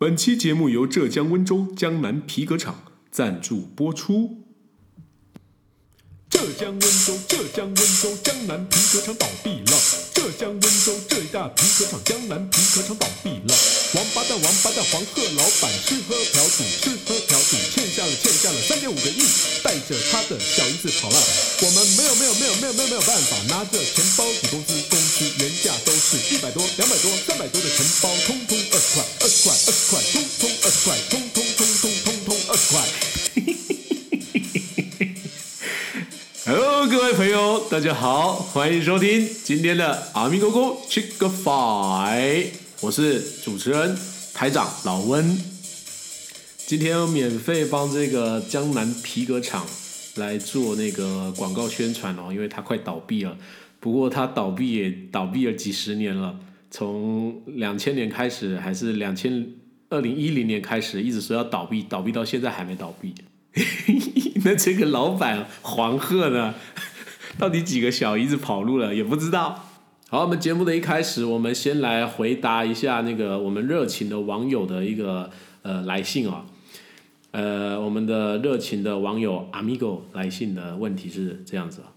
本期节目由浙江温州江南皮革厂赞助播出。浙江温州，浙江温州江南皮革厂倒闭了。浙江温州这一大皮革厂，江南皮革厂倒闭了。王八蛋，王八蛋，黄鹤老板吃喝嫖赌，吃喝嫖赌，欠下了欠下了三点五个亿，带着他的小姨子跑了。我们没有没有没有没有没有没有办法，拿着钱包抵工资，工资原价都是一百多、两百多、三百多的钱包，通通二十块，二十块，二十块，通通二十块，通通通通通通二十块。Hello，各位朋友，大家好，欢迎收听今天的阿明哥哥 Chick Five，我是主持人台长老温。今天我免费帮这个江南皮革厂来做那个广告宣传哦，因为它快倒闭了。不过它倒闭也倒闭了几十年了，从两千年开始，还是两千二零一零年开始，一直说要倒闭，倒闭到现在还没倒闭。那这个老板黄鹤呢？到底几个小姨子跑路了也不知道。好，我们节目的一开始，我们先来回答一下那个我们热情的网友的一个呃来信啊。呃，我们的热情的网友 Amigo 来信的问题是这样子啊。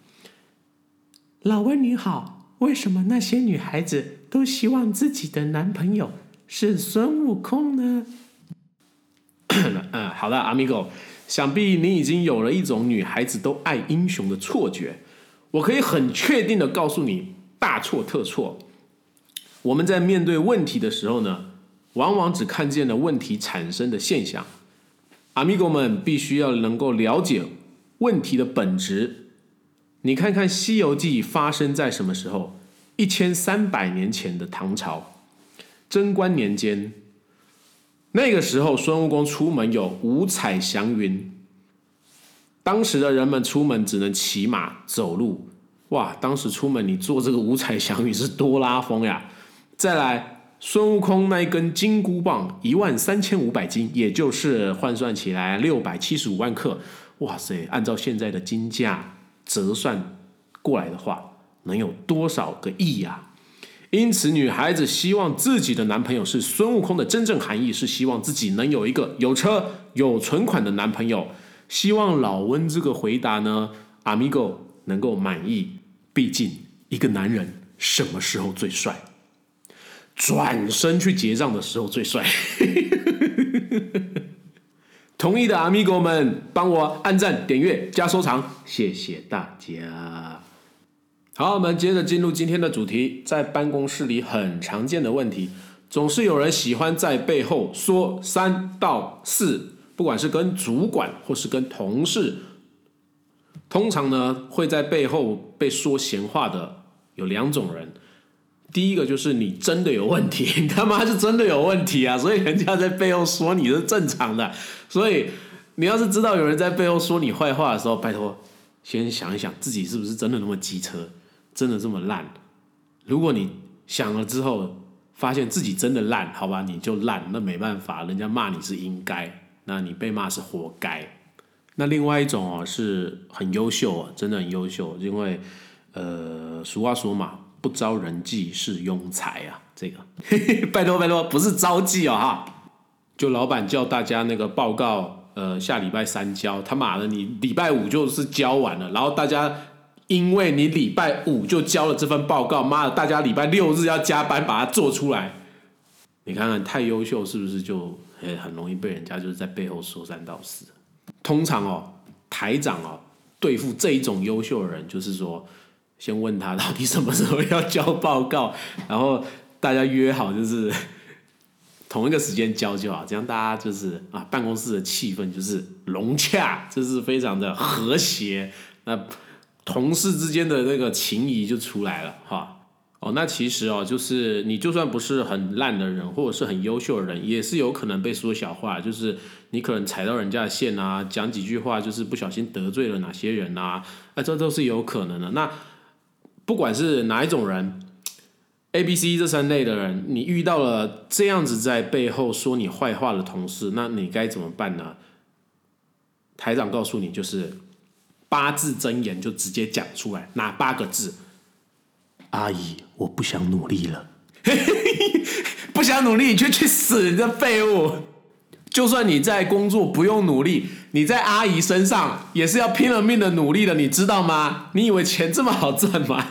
老温你好，为什么那些女孩子都希望自己的男朋友是孙悟空呢？嗯，好的，Amigo，想必你已经有了一种女孩子都爱英雄的错觉。我可以很确定的告诉你，大错特错。我们在面对问题的时候呢，往往只看见了问题产生的现象。Amigo 们必须要能够了解问题的本质。你看看《西游记》发生在什么时候？一千三百年前的唐朝，贞观年间。那个时候，孙悟空出门有五彩祥云。当时的人们出门只能骑马走路，哇！当时出门你坐这个五彩祥云是多拉风呀！再来，孙悟空那一根金箍棒一万三千五百斤，也就是换算起来六百七十五万克，哇塞！按照现在的金价折算过来的话，能有多少个亿呀？因此，女孩子希望自己的男朋友是孙悟空的真正含义是希望自己能有一个有车有存款的男朋友。希望老温这个回答呢，Amigo 能够满意。毕竟，一个男人什么时候最帅？转身去结账的时候最帅。同意的 Amigo 们，帮我按赞、点阅、加收藏，谢谢大家。好，我们接着进入今天的主题。在办公室里很常见的问题，总是有人喜欢在背后说三道四。不管是跟主管或是跟同事，通常呢会在背后被说闲话的有两种人。第一个就是你真的有问题，你 他妈是真的有问题啊！所以人家在背后说你是正常的。所以你要是知道有人在背后说你坏话的时候，拜托先想一想自己是不是真的那么机车，真的这么烂。如果你想了之后发现自己真的烂，好吧，你就烂，那没办法，人家骂你是应该。那你被骂是活该。那另外一种哦，是很优秀，真的很优秀，因为呃，俗话说嘛，不招人忌是庸才啊。这个 拜托拜托，不是招忌哦哈。就老板叫大家那个报告，呃，下礼拜三交，他妈的，你礼拜五就是交完了，然后大家因为你礼拜五就交了这份报告，妈的，大家礼拜六日要加班把它做出来。你看看太优秀是不是就？很容易被人家就是在背后说三道四。通常哦，台长哦，对付这一种优秀的人，就是说，先问他到底什么时候要交报告，然后大家约好就是 同一个时间交就好，这样大家就是啊，办公室的气氛就是融洽，这是非常的和谐，那同事之间的那个情谊就出来了哈。哦，那其实哦，就是你就算不是很烂的人，或者是很优秀的人，也是有可能被说小话。就是你可能踩到人家的线啊，讲几句话，就是不小心得罪了哪些人啊，啊，这都是有可能的。那不管是哪一种人，A、B、C 这三类的人，你遇到了这样子在背后说你坏话的同事，那你该怎么办呢？台长告诉你，就是八字真言，就直接讲出来，哪八个字？阿姨，我不想努力了。不想努力，你就去死！你这废物！就算你在工作不用努力，你在阿姨身上也是要拼了命的努力的，你知道吗？你以为钱这么好赚吗？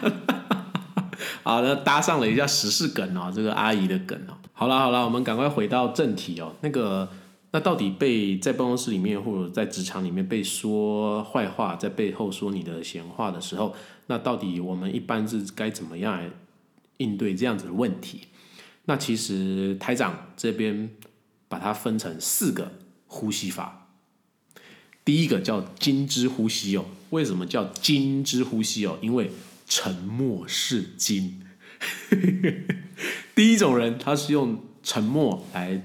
好，那搭上了一下时事梗哦，这个阿姨的梗哦。好了好了，我们赶快回到正题哦。那个，那到底被在办公室里面或者在职场里面被说坏话，在背后说你的闲话的时候，那到底我们一般是该怎么样来应对这样子的问题？那其实台长这边。把它分成四个呼吸法。第一个叫金之呼吸哦，为什么叫金之呼吸哦？因为沉默是金。第一种人他是用沉默来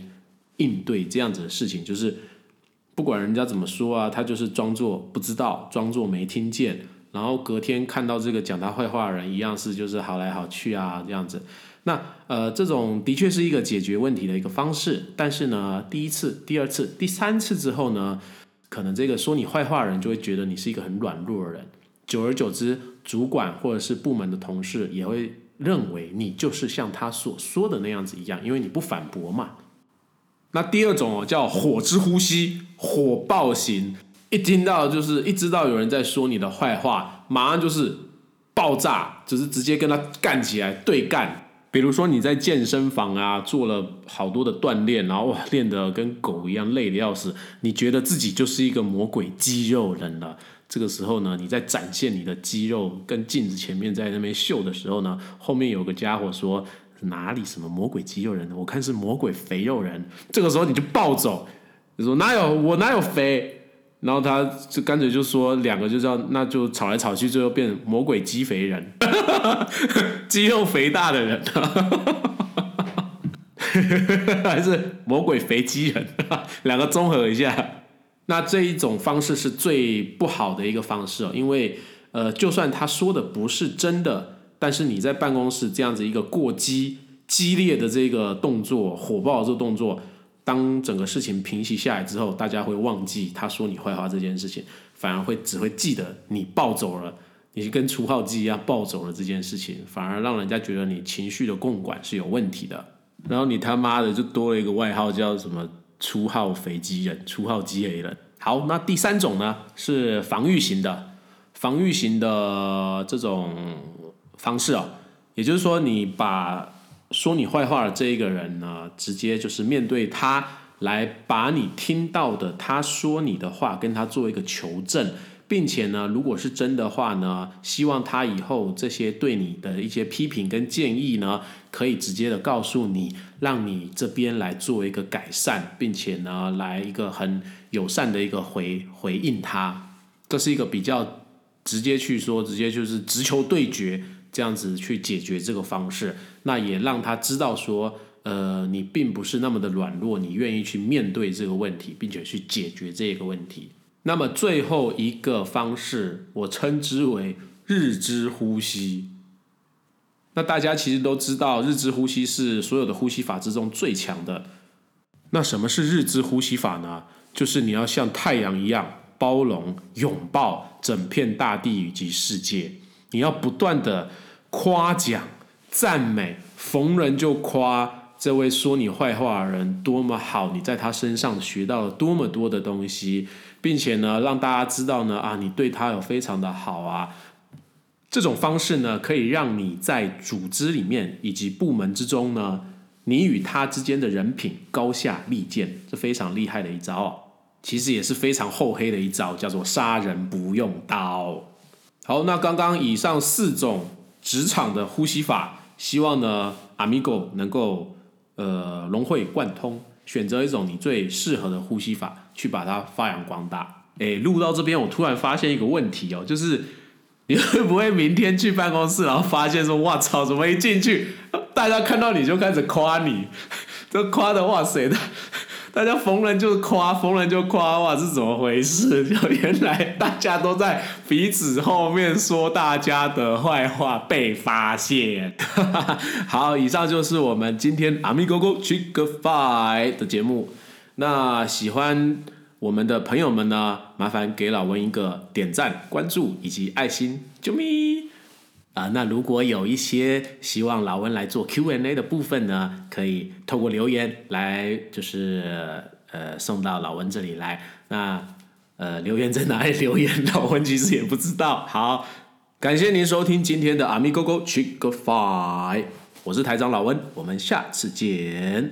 应对这样子的事情，就是不管人家怎么说啊，他就是装作不知道，装作没听见，然后隔天看到这个讲他坏话的人，一样是就是好来好去啊这样子。那呃，这种的确是一个解决问题的一个方式，但是呢，第一次、第二次、第三次之后呢，可能这个说你坏话的人就会觉得你是一个很软弱的人，久而久之，主管或者是部门的同事也会认为你就是像他所说的那样子一样，因为你不反驳嘛。那第二种哦，叫火之呼吸，火爆型，一听到就是一知道有人在说你的坏话，马上就是爆炸，就是直接跟他干起来，对干。比如说你在健身房啊做了好多的锻炼，然后哇练得跟狗一样累的要死，你觉得自己就是一个魔鬼肌肉人了。这个时候呢，你在展现你的肌肉跟镜子前面在那边秀的时候呢，后面有个家伙说哪里什么魔鬼肌肉人，我看是魔鬼肥肉人。这个时候你就暴走，你说哪有我哪有肥？然后他就干脆就说两个就叫那就吵来吵去，最后变魔鬼肌肥人，肌肉肥大的人，还是魔鬼肥肌人，两个综合一下。那这一种方式是最不好的一个方式哦，因为呃，就算他说的不是真的，但是你在办公室这样子一个过激、激烈的这个动作、火爆的这个动作。当整个事情平息下来之后，大家会忘记他说你坏话这件事情，反而会只会记得你暴走了，你跟除号机一样暴走了这件事情，反而让人家觉得你情绪的共管是有问题的。然后你他妈的就多了一个外号叫什么“初号飞机人”、“初号机 A 人”。好，那第三种呢是防御型的，防御型的这种方式哦，也就是说你把。说你坏话的这一个人呢，直接就是面对他来把你听到的他说你的话跟他做一个求证，并且呢，如果是真的话呢，希望他以后这些对你的一些批评跟建议呢，可以直接的告诉你，让你这边来做一个改善，并且呢，来一个很友善的一个回回应他，这是一个比较直接去说，直接就是直球对决。这样子去解决这个方式，那也让他知道说，呃，你并不是那么的软弱，你愿意去面对这个问题，并且去解决这个问题。那么最后一个方式，我称之为日之呼吸。那大家其实都知道，日之呼吸是所有的呼吸法之中最强的。那什么是日之呼吸法呢？就是你要像太阳一样包容、拥抱整片大地以及世界，你要不断的。夸奖、赞美，逢人就夸这位说你坏话的人多么好，你在他身上学到了多么多的东西，并且呢，让大家知道呢啊，你对他有非常的好啊。这种方式呢，可以让你在组织里面以及部门之中呢，你与他之间的人品高下立见，是非常厉害的一招哦。其实也是非常厚黑的一招，叫做杀人不用刀。好，那刚刚以上四种。职场的呼吸法，希望呢，Amigo 能够呃融会贯通，选择一种你最适合的呼吸法，去把它发扬光大。哎，录到这边，我突然发现一个问题哦，就是你会不会明天去办公室，然后发现说，哇操，怎么一进去，大家看到你就开始夸你，都夸的哇塞的。大家逢人就夸，逢人就夸，哇，是怎么回事？就原来大家都在彼此后面说大家的坏话，被发现。好，以上就是我们今天阿咪哥哥 Chick Five 的节目。那喜欢我们的朋友们呢，麻烦给老温一个点赞、关注以及爱心，啾咪。啊、那如果有一些希望老温来做 Q&A 的部分呢，可以透过留言来，就是呃送到老温这里来。那呃留言在哪里留言，老温其实也不知道。好，感谢您收听今天的 Amigo Go Chick Five，我是台长老温，我们下次见。